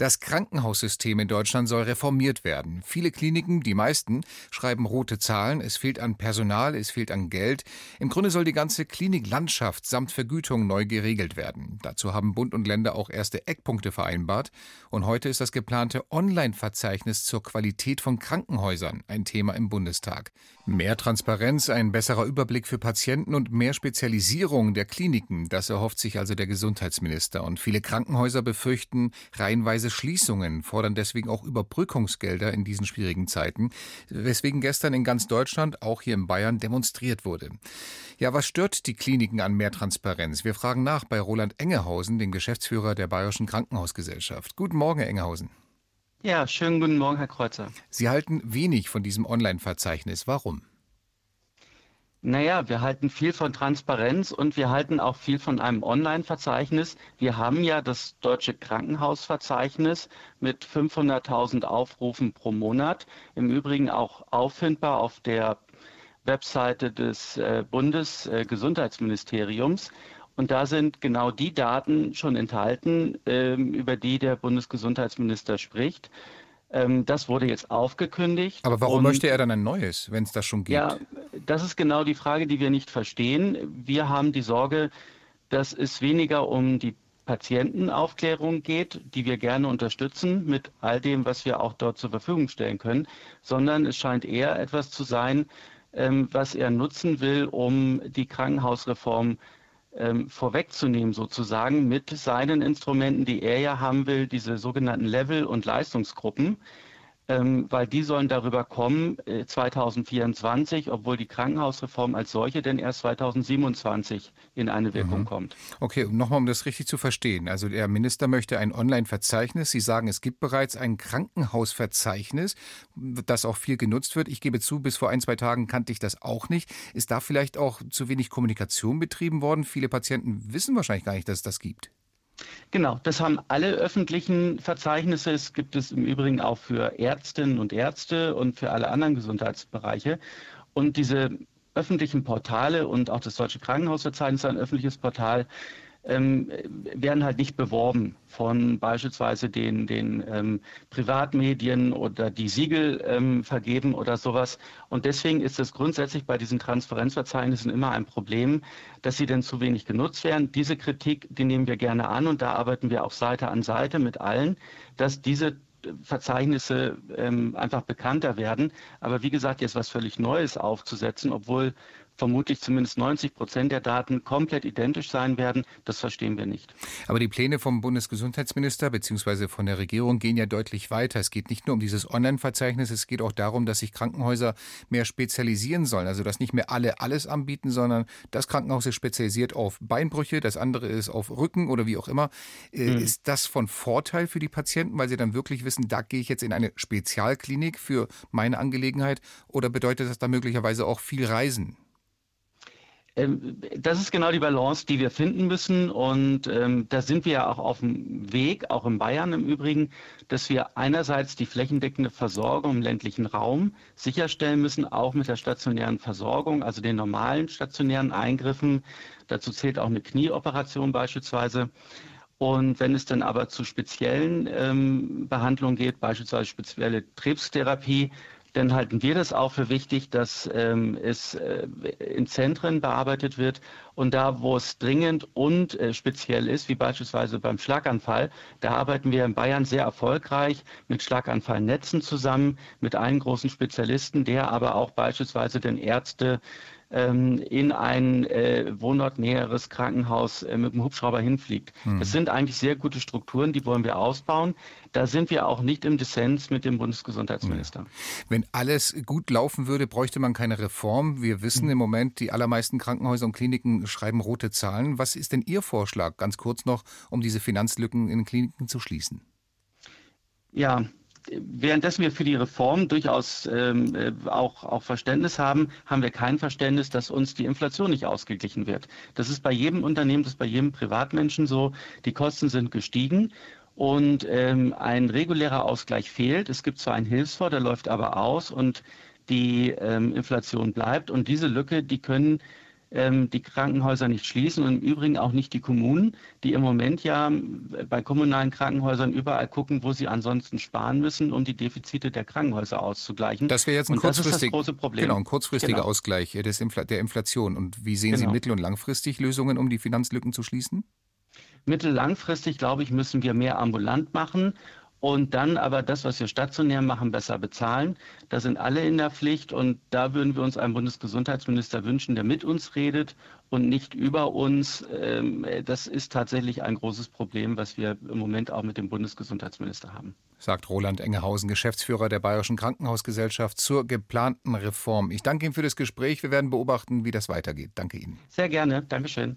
Das Krankenhaussystem in Deutschland soll reformiert werden. Viele Kliniken, die meisten, schreiben rote Zahlen. Es fehlt an Personal, es fehlt an Geld. Im Grunde soll die ganze Kliniklandschaft samt Vergütung neu geregelt werden. Dazu haben Bund und Länder auch erste Eckpunkte vereinbart. Und heute ist das geplante Online-Verzeichnis zur Qualität von Krankenhäusern ein Thema im Bundestag. Mehr Transparenz, ein besserer Überblick für Patienten und mehr Spezialisierung der Kliniken, das erhofft sich also der Gesundheitsminister. Und viele Krankenhäuser befürchten reihenweise Schließungen, fordern deswegen auch Überbrückungsgelder in diesen schwierigen Zeiten, weswegen gestern in ganz Deutschland, auch hier in Bayern, demonstriert wurde. Ja, was stört die Kliniken an mehr Transparenz? Wir fragen nach bei Roland Engehausen, dem Geschäftsführer der Bayerischen Krankenhausgesellschaft. Guten Morgen, Herr Engehausen. Ja, schönen guten Morgen, Herr Kreuzer. Sie halten wenig von diesem Online-Verzeichnis. Warum? Naja, wir halten viel von Transparenz und wir halten auch viel von einem Online-Verzeichnis. Wir haben ja das deutsche Krankenhausverzeichnis mit 500.000 Aufrufen pro Monat. Im Übrigen auch auffindbar auf der Webseite des äh, Bundesgesundheitsministeriums. Und da sind genau die Daten schon enthalten, äh, über die der Bundesgesundheitsminister spricht. Ähm, das wurde jetzt aufgekündigt. Aber warum möchte er dann ein neues, wenn es das schon gibt? Ja, das ist genau die Frage, die wir nicht verstehen. Wir haben die Sorge, dass es weniger um die Patientenaufklärung geht, die wir gerne unterstützen mit all dem, was wir auch dort zur Verfügung stellen können, sondern es scheint eher etwas zu sein, ähm, was er nutzen will, um die Krankenhausreform ähm, vorwegzunehmen, sozusagen mit seinen Instrumenten, die er ja haben will, diese sogenannten Level- und Leistungsgruppen weil die sollen darüber kommen äh, 2024, obwohl die Krankenhausreform als solche denn erst 2027 in eine Wirkung mhm. kommt. Okay, nochmal, um das richtig zu verstehen. Also der Minister möchte ein Online-Verzeichnis. Sie sagen, es gibt bereits ein Krankenhausverzeichnis, das auch viel genutzt wird. Ich gebe zu, bis vor ein, zwei Tagen kannte ich das auch nicht. Ist da vielleicht auch zu wenig Kommunikation betrieben worden? Viele Patienten wissen wahrscheinlich gar nicht, dass es das gibt. Genau, das haben alle öffentlichen Verzeichnisse. Es gibt es im Übrigen auch für Ärztinnen und Ärzte und für alle anderen Gesundheitsbereiche. Und diese öffentlichen Portale und auch das Deutsche Krankenhausverzeichnis, ein öffentliches Portal, ähm, werden halt nicht beworben von beispielsweise den, den ähm, Privatmedien oder die Siegel ähm, vergeben oder sowas. Und deswegen ist es grundsätzlich bei diesen Transparenzverzeichnissen immer ein Problem, dass sie denn zu wenig genutzt werden. Diese Kritik, die nehmen wir gerne an und da arbeiten wir auch Seite an Seite mit allen, dass diese Verzeichnisse ähm, einfach bekannter werden. Aber wie gesagt, jetzt was völlig Neues aufzusetzen, obwohl vermutlich zumindest 90 Prozent der Daten komplett identisch sein werden. Das verstehen wir nicht. Aber die Pläne vom Bundesgesundheitsminister bzw. von der Regierung gehen ja deutlich weiter. Es geht nicht nur um dieses Online-Verzeichnis, es geht auch darum, dass sich Krankenhäuser mehr spezialisieren sollen. Also dass nicht mehr alle alles anbieten, sondern das Krankenhaus ist spezialisiert auf Beinbrüche, das andere ist auf Rücken oder wie auch immer. Mhm. Ist das von Vorteil für die Patienten, weil sie dann wirklich wissen, da gehe ich jetzt in eine Spezialklinik für meine Angelegenheit oder bedeutet das da möglicherweise auch viel Reisen? Ähm, das ist genau die Balance, die wir finden müssen. Und ähm, da sind wir ja auch auf dem Weg, auch in Bayern im Übrigen, dass wir einerseits die flächendeckende Versorgung im ländlichen Raum sicherstellen müssen, auch mit der stationären Versorgung, also den normalen stationären Eingriffen. Dazu zählt auch eine Knieoperation beispielsweise. Und wenn es dann aber zu speziellen ähm, Behandlungen geht, beispielsweise spezielle Krebstherapie, dann halten wir das auch für wichtig, dass ähm, es äh, in Zentren bearbeitet wird und da, wo es dringend und äh, speziell ist, wie beispielsweise beim Schlaganfall, da arbeiten wir in Bayern sehr erfolgreich mit Schlaganfallnetzen zusammen, mit einem großen Spezialisten, der aber auch beispielsweise den Ärzte in ein äh, wohnortnäheres Krankenhaus äh, mit dem Hubschrauber hinfliegt. Hm. Das sind eigentlich sehr gute Strukturen, die wollen wir ausbauen. Da sind wir auch nicht im Dissens mit dem Bundesgesundheitsminister. Wenn alles gut laufen würde, bräuchte man keine Reform. Wir wissen hm. im Moment, die allermeisten Krankenhäuser und Kliniken schreiben rote Zahlen. Was ist denn Ihr Vorschlag, ganz kurz noch, um diese Finanzlücken in den Kliniken zu schließen? Ja, währenddessen wir für die Reform durchaus ähm, äh, auch, auch Verständnis haben, haben wir kein Verständnis, dass uns die Inflation nicht ausgeglichen wird. Das ist bei jedem Unternehmen, das ist bei jedem Privatmenschen so. Die Kosten sind gestiegen und ähm, ein regulärer Ausgleich fehlt. Es gibt zwar einen Hilfsfonds, der läuft aber aus und die ähm, Inflation bleibt. Und diese Lücke, die können ähm, die Krankenhäuser nicht schließen und im Übrigen auch nicht die Kommunen, die im Moment ja bei kommunalen Krankenhäusern überall gucken, wo sie ansonsten sparen müssen, um die Defizite der Krankenhäuser auszugleichen. Das wäre jetzt ein, kurzfristig, genau, ein kurzfristiger genau. Ausgleich des Infl der Inflation. Und wie sehen genau. Sie mittel- und langfristig Lösungen, um die Finanzlücken zu schließen? Mittel-langfristig, glaube ich, müssen wir mehr ambulant machen und dann aber das, was wir stationär machen, besser bezahlen. Da sind alle in der Pflicht und da würden wir uns einen Bundesgesundheitsminister wünschen, der mit uns redet und nicht über uns. Ähm, das ist tatsächlich ein großes Problem, was wir im Moment auch mit dem Bundesgesundheitsminister haben. Sagt Roland Engehausen, Geschäftsführer der Bayerischen Krankenhausgesellschaft zur geplanten Reform. Ich danke Ihnen für das Gespräch. Wir werden beobachten, wie das weitergeht. Danke Ihnen. Sehr gerne. Dankeschön.